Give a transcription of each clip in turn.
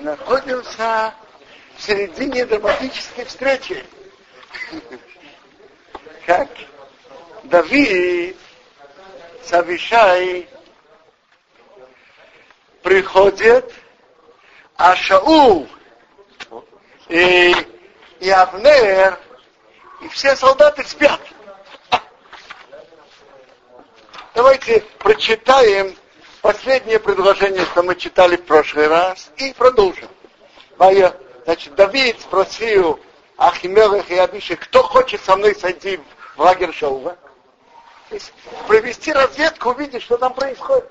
Находимся в середине драматической встречи. Как Давид с Авишай приходит, а Шаул и, и Авнер, и все солдаты спят. Давайте прочитаем последнее предложение, что мы читали в прошлый раз, и продолжим. Значит, Давид спросил Ахимелых и Абиши, кто хочет со мной сойти в лагерь есть провести разведку, увидеть, что там происходит.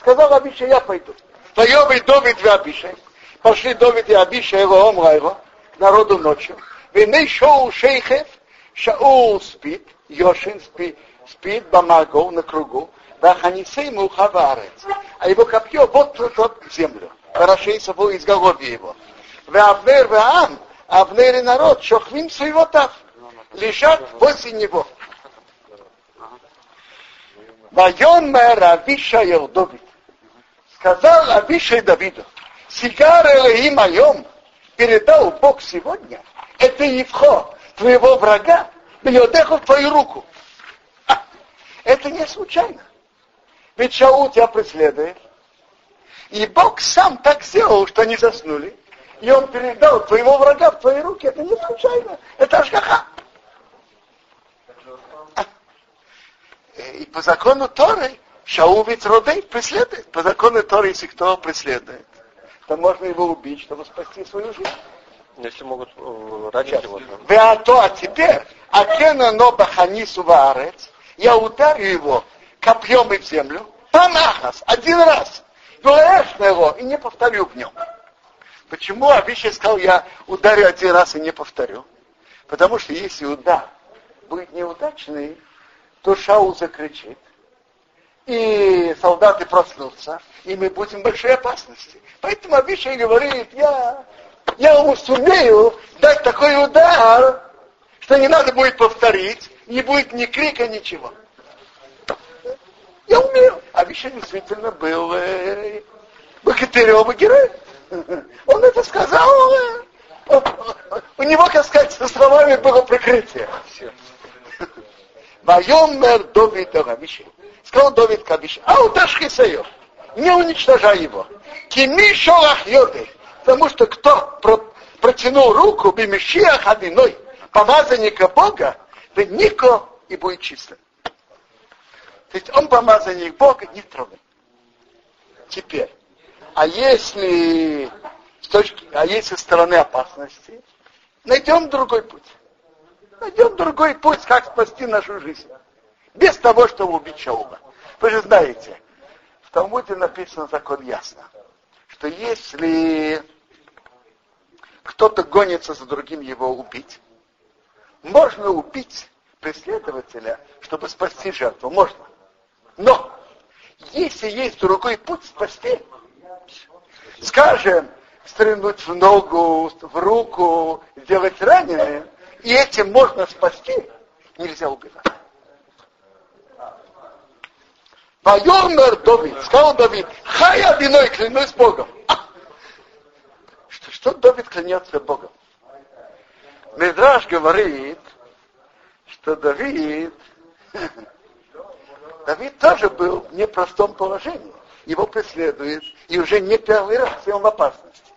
Сказал Абиша, я пойду. И Давид и Абиша. Пошли Давид и Абиша, его омра его, к народу ночью. Веней шоу шейхев, Шаул спит, Йошин спит, спит Бамагов на кругу, Ваханисей Мухаварец. А его копье вот тут в землю. Хорошейся был изголовье его. Вавнер Ваам, Авнер и народ, шохвим своего тав, лежат возле него. Вайон мэр Авишаел Давид. Сказал Авишай Давиду, Сигар Элеи моем передал Бог сегодня, это Евхо, твоего врага, Бьодеху в твою руку. Это не случайно. Ведь Шаул тебя преследует. И Бог сам так сделал, что они заснули. И он передал твоего врага в твои руки. Это не случайно. Это Ашгаха. И по закону Торы Шаул ведь Родей преследует. По закону Торы, если кто преследует, то можно его убить, чтобы спасти свою жизнь. Если могут э, ранить его. А то, а теперь, а кена но баханису ваарец, я ударю его копьем и в землю, памахас, один раз, его и не повторю в нем. Почему Абишай сказал, я ударю один раз и не повторю? Потому что если удар будет неудачный, то Шаул закричит, и солдаты проснутся, и мы будем в большой опасности. Поэтому Абишай говорит, я я сумею дать такой удар, что не надо будет повторить, не будет ни крика, ничего. Я умею. А Виша действительно был э, богатырем и героем. Он это сказал. Э, у него, как сказать, со словами было прикрытие. Вайомер Довид Авиши. Сказал Довид к Авиши, а удашь не уничтожай его. Кими шолах йоды Потому что кто про, протянул руку Бимешиах Адиной, помазанника Бога, то нико и будет чисто. То есть он помазанник Бога, не трогай. Теперь, а если с точки, а если со стороны опасности, найдем другой путь. Найдем другой путь, как спасти нашу жизнь. Без того, чтобы убить Шаула. Вы же знаете, в Талмуде написано закон ясно, что если кто-то гонится за другим его убить. Можно убить преследователя, чтобы спасти жертву. Можно. Но если есть другой путь спасти, скажем, стрельнуть в ногу, в руку, сделать раненым, и этим можно спасти, нельзя убивать. Вайомер Давид, сказал Давид, хай одиной, клянусь Богом. Что Давид клянется Богом? Медраж говорит, что Давид, Давид тоже был в непростом положении. Его преследует, и уже не первый раз, и он в опасности.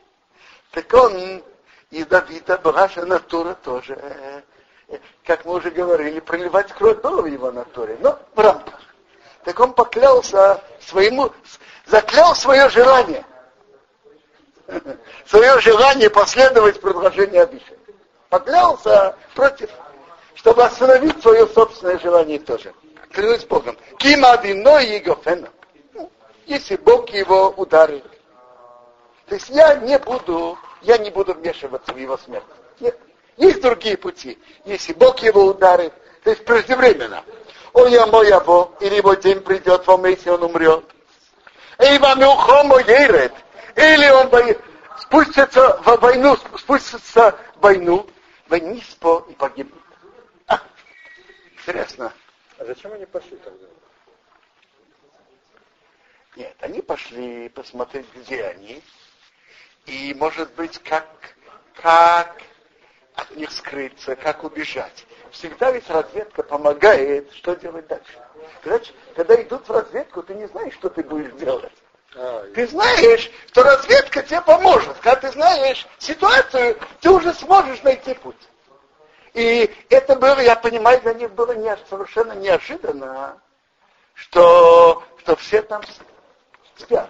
Так он, и Давида была же натура тоже, как мы уже говорили, проливать кровь было в его натуре, но в рамках. Так он поклялся своему, заклял свое желание – свое желание последовать предложению Абиша. Поклялся против, чтобы остановить свое собственное желание тоже. Клянусь Богом. Ким одиной его ну, Если Бог его ударит. То есть я не буду, я не буду вмешиваться в его смерть. Нет. Есть другие пути. Если Бог его ударит, то есть преждевременно. О, я мой або, или его день придет, вам если он умрет. И вам ухомо ерет. Или он спустится в войну, спустится в войну, по и погибнет. А, интересно. А зачем они пошли тогда? Нет, они пошли посмотреть, где они. и, может быть, как, как от них скрыться, как убежать. Всегда ведь разведка помогает, что делать дальше. Когда, когда идут в разведку, ты не знаешь, что ты будешь делать. А, ты знаешь, что разведка тебе поможет. Когда ты знаешь ситуацию, ты уже сможешь найти путь. И это было, я понимаю, для них было не, совершенно неожиданно, что, что все там спят.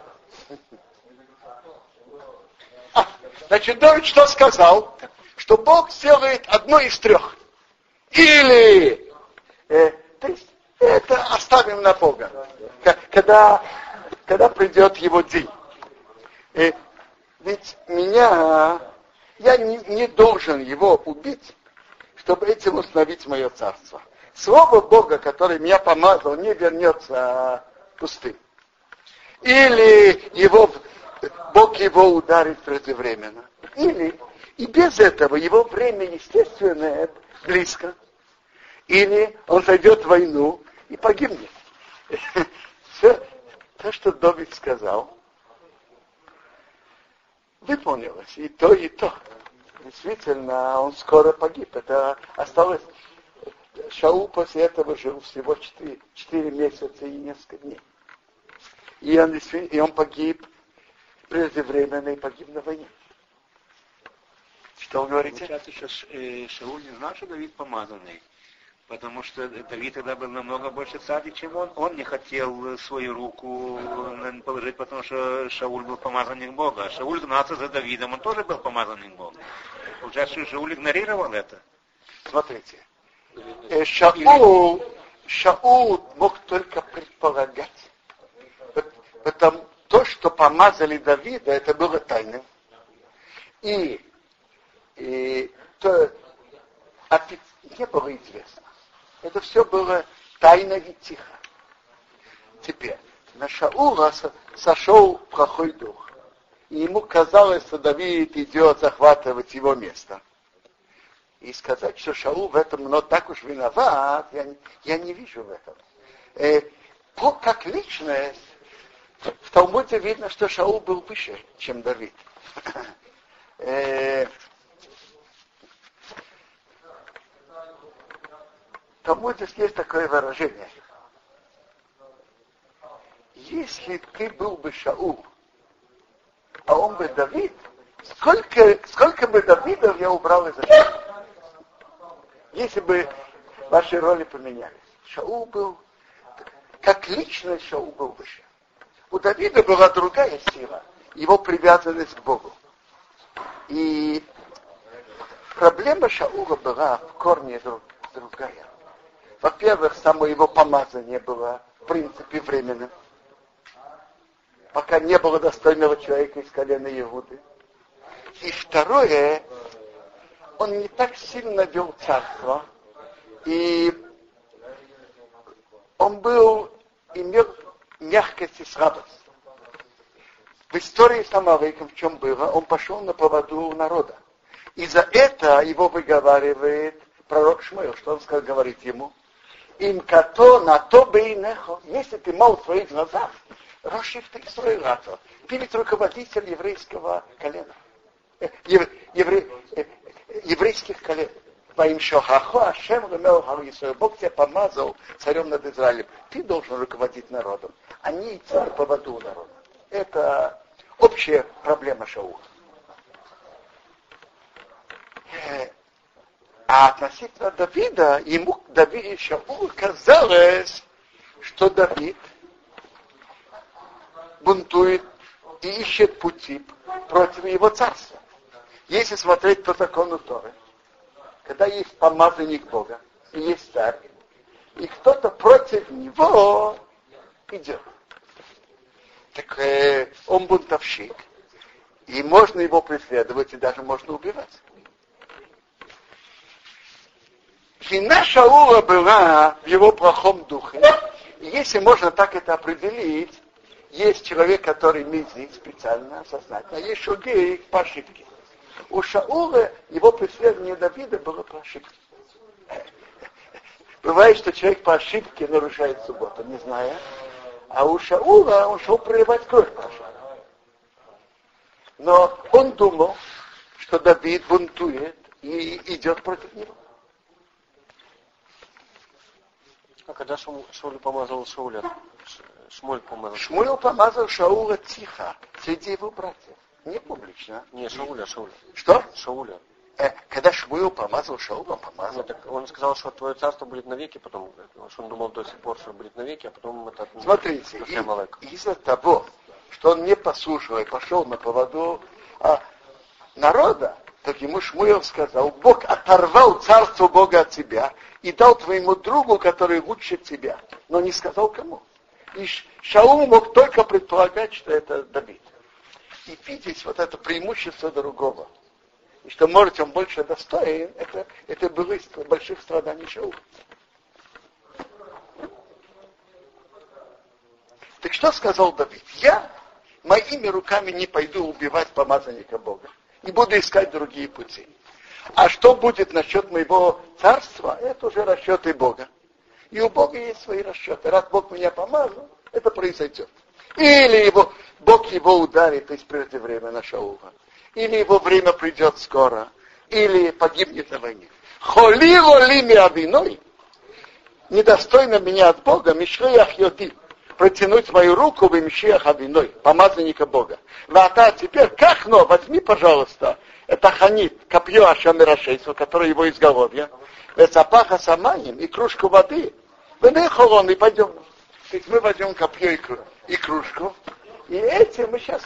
А, значит, Давид что сказал? Что Бог сделает одно из трех. Или, э, то есть, это оставим на Бога. Когда, когда придет его день. Э, ведь меня, я не, не должен его убить, чтобы этим установить мое царство. Слово Бога, который меня помазал, не вернется пустым. Или его, Бог его ударит преждевременно. Или и без этого его время естественное близко. Или он зайдет в войну и погибнет. Все то, что Давид сказал, выполнилось. И то, и то. Действительно, он скоро погиб. Это осталось... Шаул после этого жил всего 4, 4 месяца и несколько дней. И он, и он погиб преждевременно и погиб на войне. Что вы говорите? Получается, что э, Шауль не знал, что Давид помазанный. Потому что Давид тогда был намного больше царь, чем он. Он не хотел свою руку положить, потому что Шауль был помазанник Бога. А Шауль гнался за Давидом, он тоже был помазанник Бога. Получается, что Шауль игнорировал это. Смотрите. Э, Шаул, Шаул мог только предполагать. Потому то, что помазали Давида, это было тайным. И, и то, не было известно. Это все было тайно и тихо. Теперь, на Шаула сошел плохой дух. И ему казалось, что Давид идет захватывать его место. И сказать, что Шаул в этом, но так уж виноват, я, я не вижу в этом. Э, по, как личность, в Талмуде видно, что Шаул был выше, чем Давид. Э, Талмуде есть такое выражение. Если ты был бы Шаул, а он бы Давид, сколько, сколько бы Давидов я убрал из этого? Если бы ваши роли поменялись. Шаул был, как личность Шаул был выше. У Давида была другая сила, его привязанность к Богу. И проблема Шаула была в корне другая. Во-первых, само его помазание было, в принципе, временным. Пока не было достойного человека из колена Иуды. И второе, он не так сильно вел царство, и он был, имел мягкость и слабость. В истории с Амалыком в чем было, он пошел на поводу народа. И за это его выговаривает пророк Шмуэл, что он сказал, говорит ему, им като на то бы и нехо. Если ты мол в своих глазах, Рошив ты перед руководитель еврейского колена. Э, евре, еврейских колен. Твоим Шохахо, Ашем Ремел Харисою. Бог тебя помазал царем над Израилем. Ты должен руководить народом. Они идти по поводу народа. Это общая проблема Шаула. А относительно Давида, ему Давид Шаул казалось, что Давид бунтует и ищет пути против его царства. Если смотреть по закону Торы, когда есть помазанник Бога и есть царь, и кто-то против него идет. Так э, он бунтовщик, и можно его преследовать, и даже можно убивать. Вина Шаула была в его плохом духе. И если можно так это определить, есть человек, который мизит специально, сознательно, а есть другие по ошибке. У Шаула его преследование Давида было по ошибке. Бывает, что человек по ошибке нарушает субботу, не зная. А у Шаула он шел проливать кровь нашу. Но он думал, что Давид бунтует и идет против него. А когда Шауль помазал Шауля? Ш- Шмуль помазал. Шмуил помазал Шаула тихо, среди его братьев, не публично. Не, Шауля, Шауля. Что? Шауля. Э, когда Шмуил помазал Шаула, он помазал. Нет, так он сказал, что твое царство будет навеки, потом, что он думал до сих пор, что будет навеки, а потом это... Смотрите, и- из-за того, что он не послушал и пошел на поводу а, народа, так ему Шмуил сказал, Бог оторвал царство Бога от тебя и дал твоему другу, который лучше тебя, но не сказал кому. И Шаул мог только предполагать, что это Давид. И видеть вот это преимущество другого, и что, может, он больше достоин, это, это было из больших страданий Шаула. Так что сказал Давид? Я моими руками не пойду убивать помазанника Бога. И буду искать другие пути. А что будет насчет моего царства, это уже расчеты Бога. И у Бога есть свои расчеты. Раз Бог меня помазал, это произойдет. Или его, Бог его ударит из преждевременно Шаула. Или его время придет скоро. Или погибнет на войне. Холи лими авиной. Недостойно меня от Бога, Мишлеях Йоди протянуть мою руку в Мишиях Авиной, помазанника Бога. Вата, теперь как но, возьми, пожалуйста, это ханит, копье Ашамирашейсу, которое его изголовье, запаха самаем и кружку воды. Вы холон и пойдем. То мы возьмем копье и, кру- и кружку, и этим мы сейчас...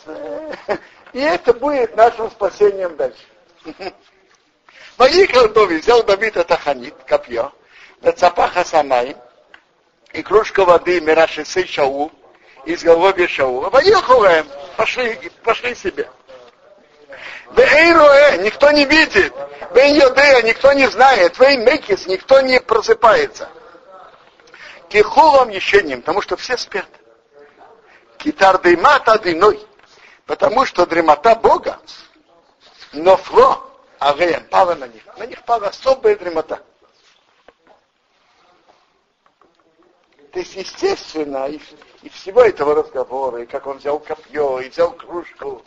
И это будет нашим спасением дальше. Поехал Давид, взял Давид это ханит, копье, запаха самаем, и кружка воды Мирашисы Шаул, из головы Шаула. Поехали, пошли, пошли себе. Вейруэ, никто не видит. Вей Йодея, никто не знает. Вей Мекис, никто не просыпается. Кихулам еще ним, потому что все спят. Китар дымата дыной, потому что дремота Бога, но фло, а пала на них. На них пала особая дремота. То есть, естественно, и, и всего этого разговора, и как он взял копье, и взял кружку,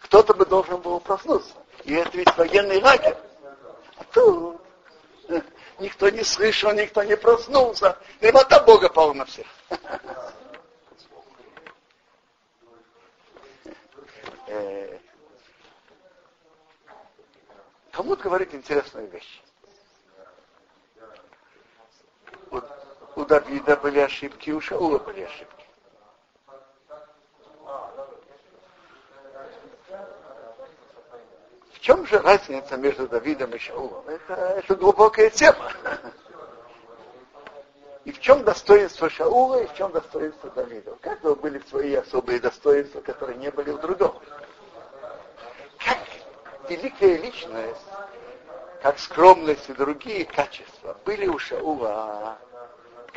кто-то бы должен был проснуться. И это ведь военный лагерь. А тут никто не слышал, никто не проснулся. Дремота Бога пала на всех. Э, Талмуд говорит интересную вещь. У Давида были ошибки, у Шаула были ошибки. В чем же разница между Давидом и Шаулом? Это, это глубокая тема. И в чем достоинство Шаула, и в чем достоинство Давида? У каждого были свои особые достоинства, которые не были у другого. Как великая личность, как скромность и другие качества были у Шаула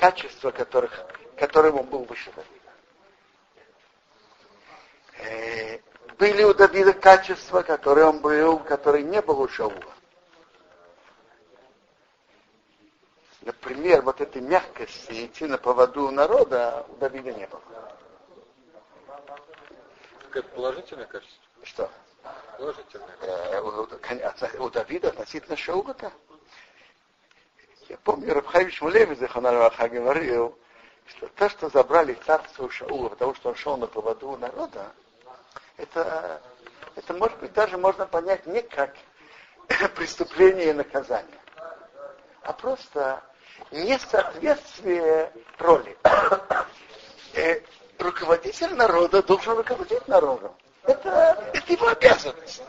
качества, которых, которым он был выше Давида. Э, были у Давида качества, которые он был, которые не был у Шаула. Например, вот этой мягкости идти на поводу народа у Давида не было. Какое положительное качество? Что? Положительное. Э, у, у- у Давида относительно Шаула-то. Я помню, Рабхайвич Мулевич Заханараха говорил, что то, что забрали царство у Шаула, потому что он шел на поводу народа, это, это может быть даже можно понять не как преступление и наказание, а просто несоответствие роли. Э, руководитель народа должен руководить народом. Это, это его обязанность.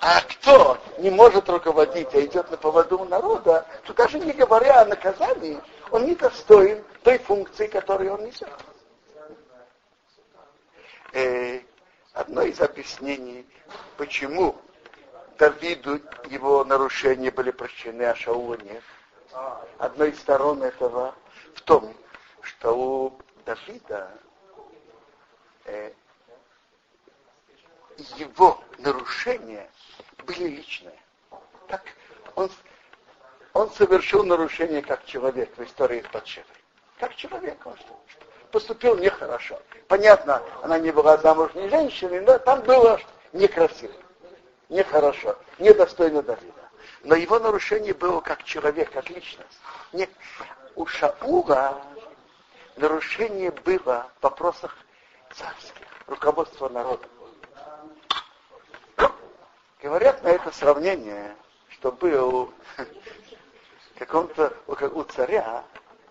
А кто не может руководить, а идет на поводу народа, то даже не говоря о наказании, он не достоин той функции, которую он несет. Э, одно из объяснений, почему Давиду его нарушения были прощены, а Шаула нет. Одной из сторон этого в том, что у Давида э, его нарушения были личные. Так он, он совершил нарушение как человек в истории с Батшевой. Как человек он поступил нехорошо. Понятно, она не была замужней женщиной, но там было некрасиво, нехорошо, недостойно Давида. Но его нарушение было как человек, как личность. Не, у Шаула нарушение было в вопросах царских, руководства народа. Говорят на это сравнение, что был каком-то у царя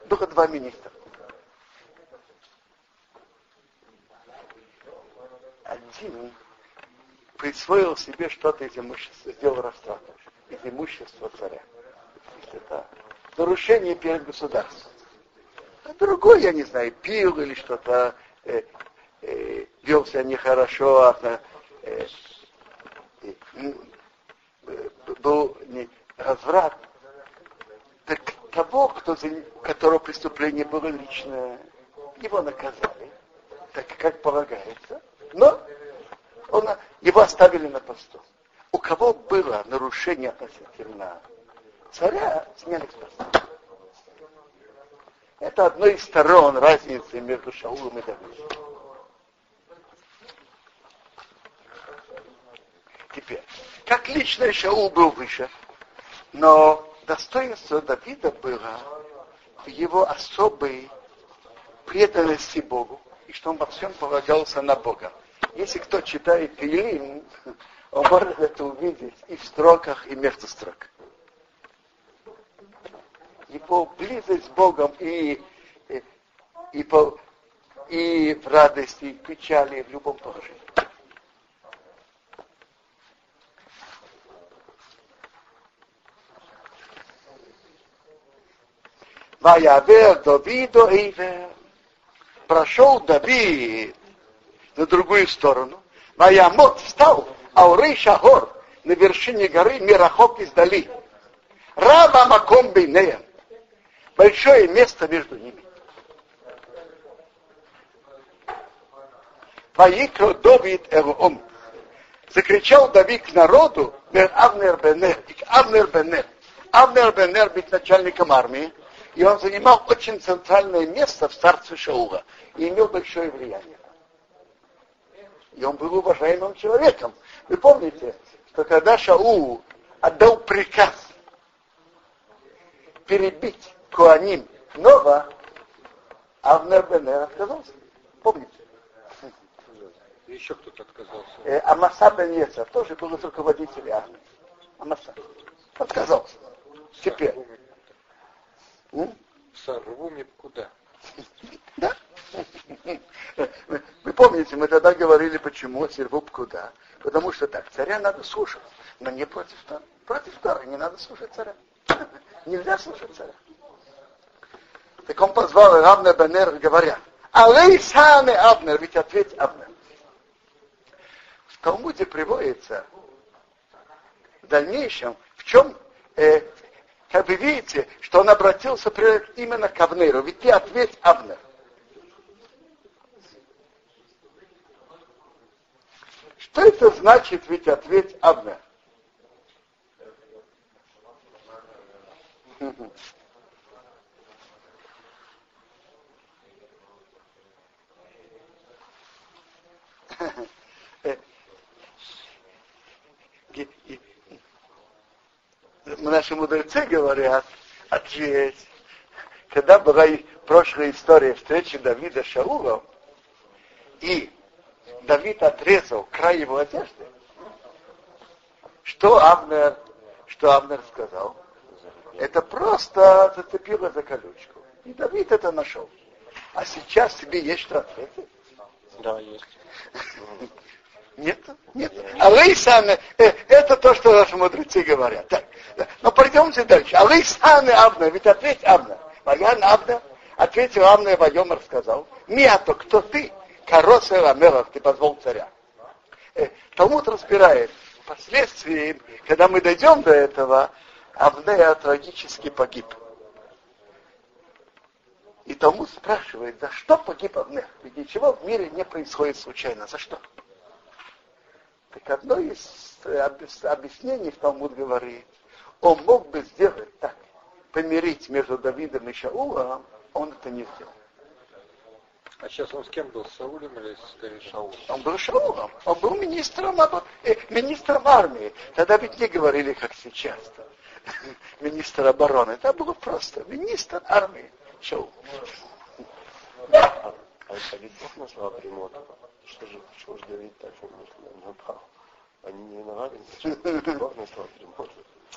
только два министра. Один присвоил себе что-то из имущества, сделал растрату из имущества царя. Это нарушение перед государством. А другой, я не знаю, пил или что-то, э, э, вел себя нехорошо, а, э, был не, разврат. Так того, кто которого преступление было личное, его наказали, так как полагается, но он, его оставили на посту. У кого было нарушение относительно царя, сняли с поста. Это одно из сторон разницы между Шаулом и Давидом. Теперь, как лично Шаул был выше, но достоинство Давида было в его особой преданности Богу, и что он во всем полагался на Бога. Если кто читает Илим, он может это увидеть и в строках, и между строк. Его близость с Богом и, и, и, по, и в радости, и в печали, и в любом положении. Ваявер Давиду Эйвер. Прошел Давид на другую сторону. Ваямот встал, а Урей Шахор на вершине горы Мирахок издали. Раба Маком Бейнея. Большое место между ними. Ваикро Давид Элом. Закричал Давид к народу, Авнер Бенер, Авнер Бенер. Авнер Бенер быть начальником армии и он занимал очень центральное место в царстве Шаула и имел большое влияние. И он был уважаемым человеком. Вы помните, что когда Шаул отдал приказ перебить Куаним Нова, Авнер Бенер отказался. Помните? Еще кто-то отказался. Э, Амаса Бен тоже был из руководителей армии. Амаса. Отказался. Теперь. Сорву мне куда? Да. Вы помните, мы тогда говорили, почему Сервуб куда? Потому что так, царя надо слушать, но не против Тора. Против Тора не надо слушать царя. Нельзя слушать царя. Так он позвал Авнер Бенер, говоря, Алей сане Авнер, ведь ответь Авнер. В Талмуде приводится в дальнейшем, в чем э, как вы видите, что он обратился именно к Авнеру. Ведь ты ответь Авнер. Что это значит, ведь ответь Авнер? наши мудрецы говорят, ответь. Когда была прошлая история встречи Давида с Шаулом, и Давид отрезал край его одежды, что Авнер, что Авнер сказал? Это просто зацепило за колючку. И Давид это нашел. А сейчас тебе есть что ответить? Да, есть. Нет, нет. А вы сами, э, это то, что наши мудрецы говорят. Но пойдемте дальше. А вы сами Авна, ведь ответь Авна. Ваян Авна, ответил Авна и Вайомар сказал, Миато, кто ты? Короса Рамелов, ты позвал царя. Э, Талмуд разбирает, впоследствии, когда мы дойдем до этого, Авнея трагически погиб. И Талмуд спрашивает, за что погиб Авнея? Ведь ничего в мире не происходит случайно. За что? Так одно из э, объяснений в Талмуд говорит, он мог бы сделать так, помирить между Давидом и Шаулом, он это не сделал. А сейчас он с кем был? С Саулем или с Шаулом? Он был Шаулом. Он был министром, э, министром армии. Тогда ведь не говорили, как сейчас. Министр обороны. Это было просто министр армии. Шаул. А, а ведь Бог назвал Примота. Что же, что же Давид так напал? Они не виноваты, Бог назвал Примота.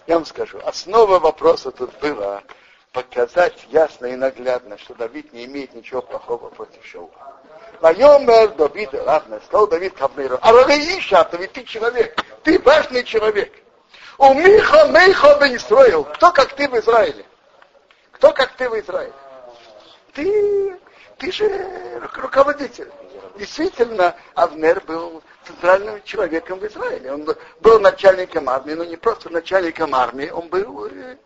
Я вам скажу, основа вопроса тут была показать ясно и наглядно, что Давид не имеет ничего плохого против Шаула. Вайомер Давид, ладно, сказал Давид Кавнейру, а Иша, то ведь ты человек, ты важный человек. У Миха Мейха Израил, кто как ты в Израиле? Кто как ты в Израиле? Ты, ты же руководитель. Действительно, Авнер был центральным человеком в Израиле. Он был начальником армии, но не просто начальником армии, он был э,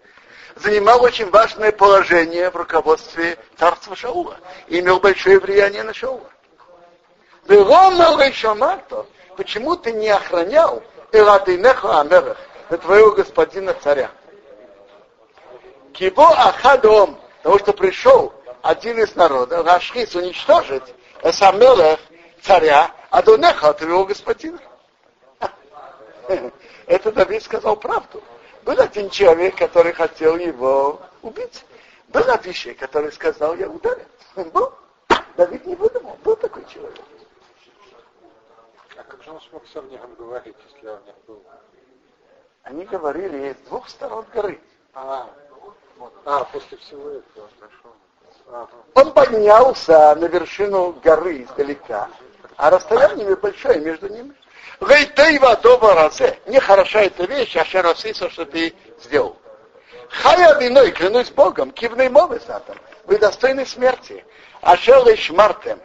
занимал очень важное положение в руководстве царства Шаула и имел большое влияние на Шаула. Почему ты не охранял Эладейнеха Амерах, твоего господина царя? Кибо Ахадом, потому что пришел один из народа, Рашхис уничтожить Эсамелах, царя, Адонеха, твоего господина. Это Давид сказал правду. Был один человек, который хотел его убить. Был Авишей, который сказал, я ударю. Был. Давид не выдумал. Был такой человек. А как же он смог с Авнером говорить, если Авнер был? Они говорили с двух сторон горы. А, а после всего этого, хорошо. Он поднялся на вершину горы издалека, а расстояние большое между ними. Вейтейва доба разе. Нехороша эта вещь, а шеросиса, что ты сделал. Хая виной, клянусь Богом, кивный мовы затом. Вы достойны смерти. А шелыш мартем,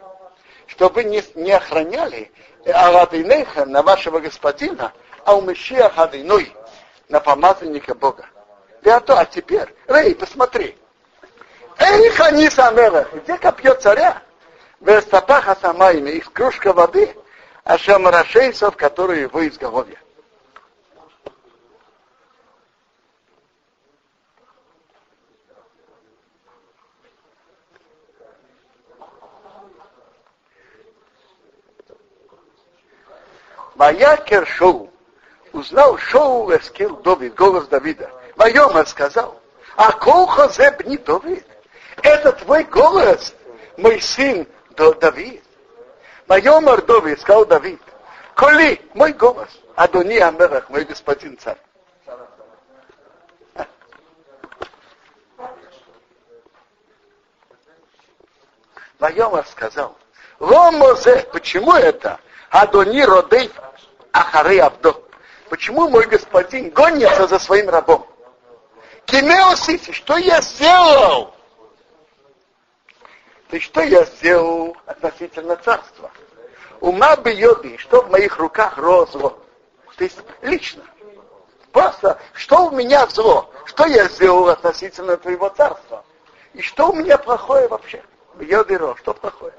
чтобы не, не охраняли Аладинеха на вашего господина, а у Мешия Хадиной на помазанника Бога. Да то, а теперь, Рей, посмотри. Эй, Ханиса Амера, где копье царя? Вестапаха Самайна, их кружка воды, а шамарашейсов, которые его изголовье. Маякер Шоу узнал Шоу Эскил Давид, голос Давида. Майома сказал, а колхо не Давид. Это твой голос, мой сын Давид. Майомар Давид, сказал Давид, Коли, мой голос, Адони Амерах, мой господин царь. Майомар сказал, Ломозе, почему это? Адони Родей Ахары Абдо. Почему мой господин гонится за своим рабом? Кимеосити, что я сделал? Ты что я сделал относительно царства? Ума бы йоби, что в моих руках росло. То есть лично. Просто, что у меня зло? Что я сделал относительно твоего царства? И что у меня плохое вообще? Йодиро, что плохое?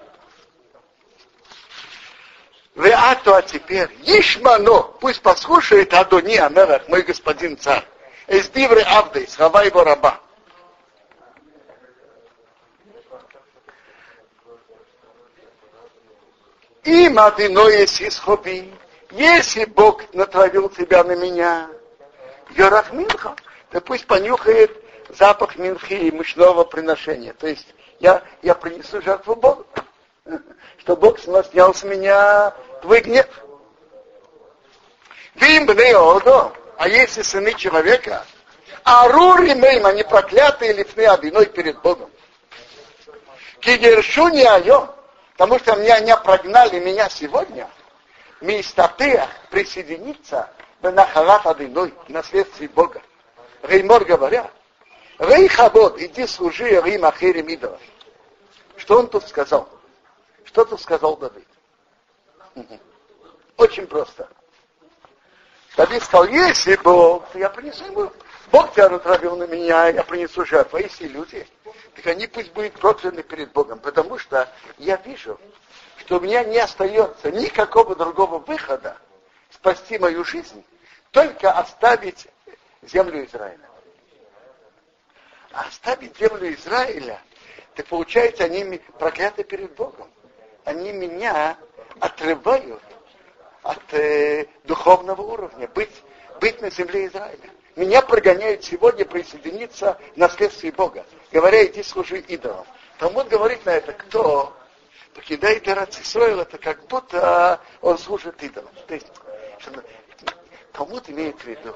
Вы а то теперь, Ишмано, пусть послушает Адони Амерах, мой господин царь. Из Дивры Авды, слова его раба. И Мадиноес исхоби, если Бог натравил тебя на меня, Йорах Минха, то пусть понюхает запах Минхи и мучного приношения. То есть я, я принесу жертву Богу, что Бог снял с меня твой гнев. Вим Одо, а если сыны человека, Арури Мейм, они проклятые лифны одиной перед Богом. Кигершуни Айом, Потому что меня не прогнали меня сегодня, Мистатех присоединиться в Нахалат Адиной, к наследстве Бога. Реймор говорят, Рей Хабот, иди служи Рим Ахерим идолов. Что он тут сказал? Что тут сказал Давид? Очень просто. Давид сказал, если Бог, то я принесу ему. Бог тебя натравил на меня, я принесу жертву. А если люди, так они пусть будут прокляны перед Богом, потому что я вижу, что у меня не остается никакого другого выхода спасти мою жизнь, только оставить землю Израиля. А оставить землю Израиля, так получается, они прокляты перед Богом. они меня отрывают от э, духовного уровня, быть, быть на земле Израиля. Меня прогоняют сегодня присоединиться к наследству Бога, говоря, иди служи идолам. Талмуд говорит на это, кто покидает Ирацисроил, это как будто он служит идолам. То есть, Талмуд имеет в виду,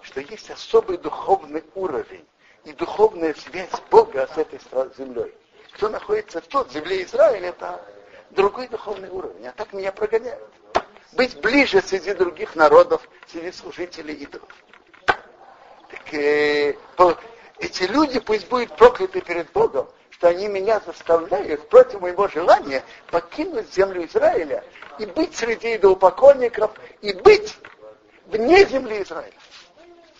что есть особый духовный уровень и духовная связь Бога с этой землей. Кто находится в тот земле Израиля, это другой духовный уровень. А так меня прогоняют. Быть ближе среди других народов, среди служителей идолов. Э, эти люди пусть будут прокляты перед Богом, что они меня заставляют против моего желания покинуть землю Израиля и быть среди идолопоклонников, и быть вне земли Израиля.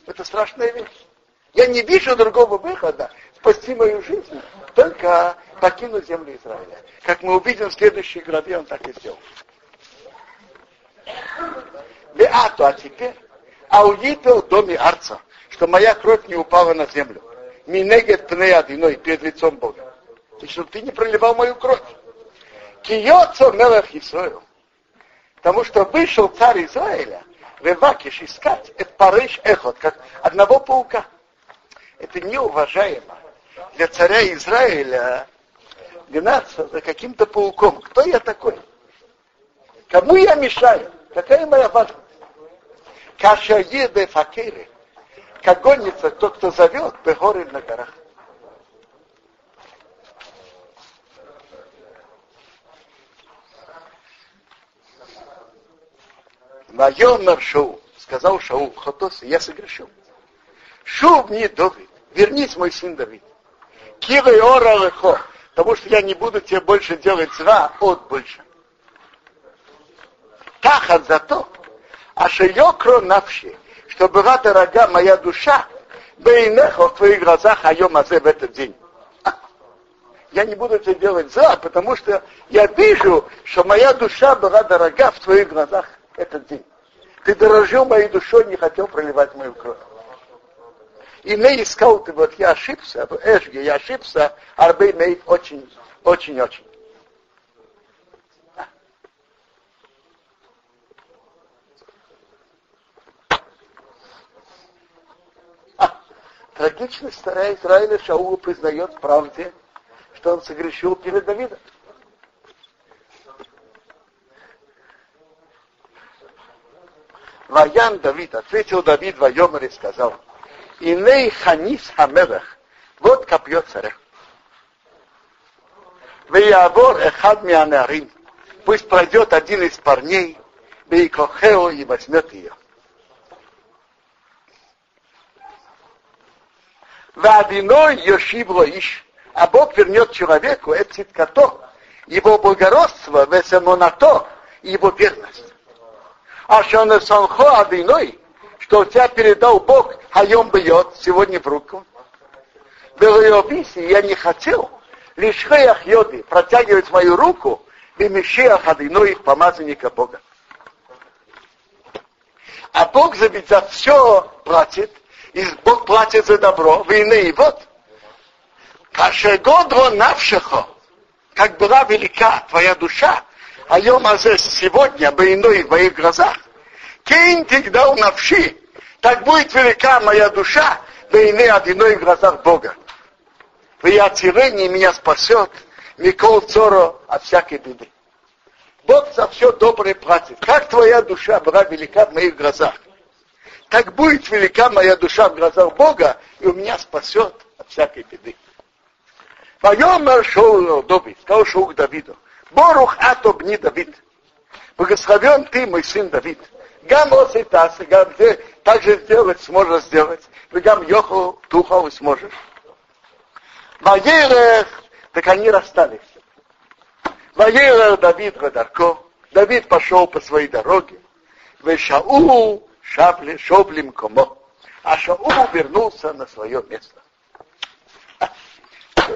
Это страшная вещь. Я не вижу другого выхода спасти мою жизнь, только покинуть землю Израиля. Как мы увидим в следующей главе, он так и сделал. Беату, а теперь, а уидел в доме Арца, что моя кровь не упала на землю. Минегет пнеядиной перед лицом Бога. И чтобы ты не проливал мою кровь. Киоцо мелах Исраил. Потому что вышел царь Израиля, Вевакиш искать, это парыш эхот, как одного паука. Это неуважаемо для царя Израиля гнаться за каким-то пауком. Кто я такой? Кому я мешаю? Какая моя важность? Каша еде факиры. Как гонится тот, кто зовет, горы на горах. Вайомер Шоу, сказал Шоу, Хотос, я согрешил. Шуб не Давид, вернись, мой сын Давид. Кивай ора лехо, потому что я не буду тебе больше делать зла, от больше. Тахат за то, а шейокро навши, что была дорога моя душа, бейнехо в твоих глазах айом азе в этот день. Я не буду тебе делать зла, потому что я вижу, что моя душа была дорога в твоих глазах этот день. Ты дорожил моей душой, не хотел проливать мою кровь. И не искал ты, вот я ошибся, в Эшге я ошибся, Арбей имеет очень, очень, очень. Трагичность царя Израиля Шаула признает в правде, что он согрешил перед Давидом. Ваян Давид, ответил Давид Вайомер и сказал, Иней ханис хамелах, вот копье царя. Веявор эхад мианарим, пусть пройдет один из парней, Бейкохео и возьмет ее. Вадиной Йошибло Иш, а Бог вернет человеку эциткато, его благородство, весемонато, его верность. А что на санхо адиной, что тебя передал Бог, хайом бьет, сегодня в руку. Белойобиси, я не хотел, лишь хеях йоди, протягивать мою руку, бемешеях адиной, помазанника Бога. А Бог за все платит, и Бог платит за добро. Войны и вот, Кашегодро навшихо, как была велика твоя душа, а Йомазе сегодня бы иной в моих глазах. Кейн тогда навши, так будет велика моя душа, да иной одиной в глазах Бога. В яцирении меня спасет, Микол Цоро от всякой беды. Бог за все доброе платит. Как твоя душа была велика в моих глазах, так будет велика моя душа в глазах Бога, и у меня спасет от всякой беды. Вайомер шоу Давид, сказал шоу Давиду. Борух ато бни Давид. Благословен ты, мой сын Давид. Гам оситас, гам ты также сделать сможешь сделать. Гам йоху туху сможешь. Ваерех, так они расстались. Ваерех Давид Радарко. Давид пошел по своей дороге. Вешау шабли шоблим комо. А Шаул вернулся на свое место.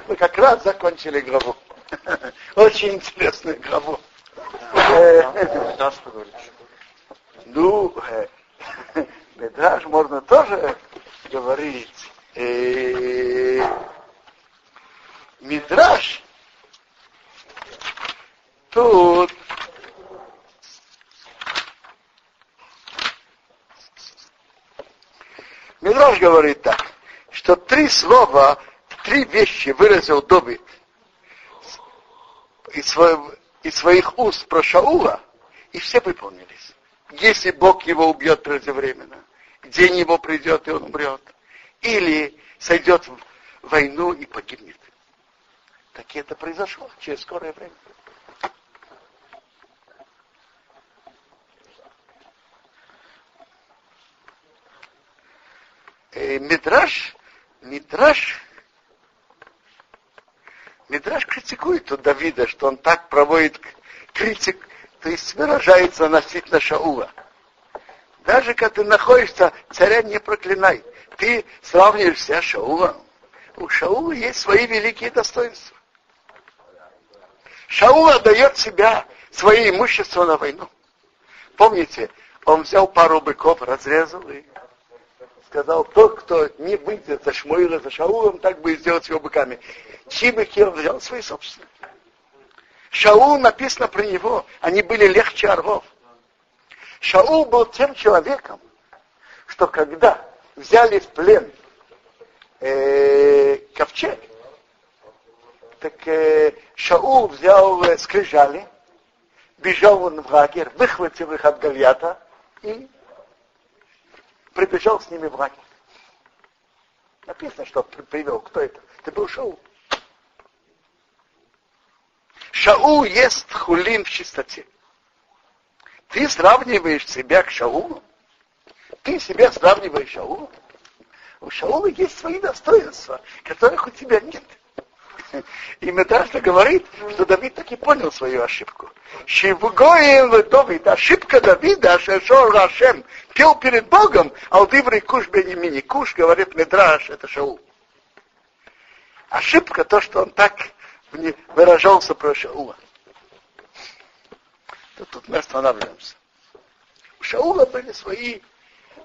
Мы как раз закончили главу. Очень интересную главу. Говоришь? Ну, Медраж можно тоже говорить. Мидраш Мидраш говорит так, что три слова, три вещи выразил Давид из, из своих уст про Шаула, и все выполнились. Если Бог его убьет преждевременно, день его придет, и он умрет. Или сойдет в войну и погибнет. Так это произошло через скорое время. Э, Мидраш, Мидраш, критикует у Давида, что он так проводит критик, то есть выражается относительно Шаула. Даже когда ты находишься, царя не проклинай. Ты сравниваешь себя с Шаулом. У Шаула есть свои великие достоинства. Шаул отдает себя, свое имущество на войну. Помните, он взял пару быков, разрезал и сказал, тот, кто не выйдет за Шмуила, за Шаулом, так будет сделать его быками. Чьи он взял? Свои собственные. Шаул написано про него, они были легче орлов. Шаул был тем человеком, что когда взяли в плен э, ковчег, так э, Шаул взял э, скрижали, бежал он в лагерь, выхватил их от Гальята и прибежал с ними в лагерь. Написано, что привел. Кто это? Это был Шаул. Шаул ест хулин в чистоте. Ты сравниваешь себя к Шаулу? Ты себя сравниваешь с Шаулом? У Шаула есть свои достоинства, которых у тебя нет. И Медаша говорит, что Давид так и понял свою ошибку. Шивгоем Давид, ошибка Давида, Шешор Рашем, пел перед Богом, а Алдиврий Куш Бенемини Куш, говорит Медраш, это Шаул. Ошибка то, что он так выражался про Шаула. Тут мы останавливаемся. У Шаула были свои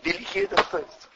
великие достоинства.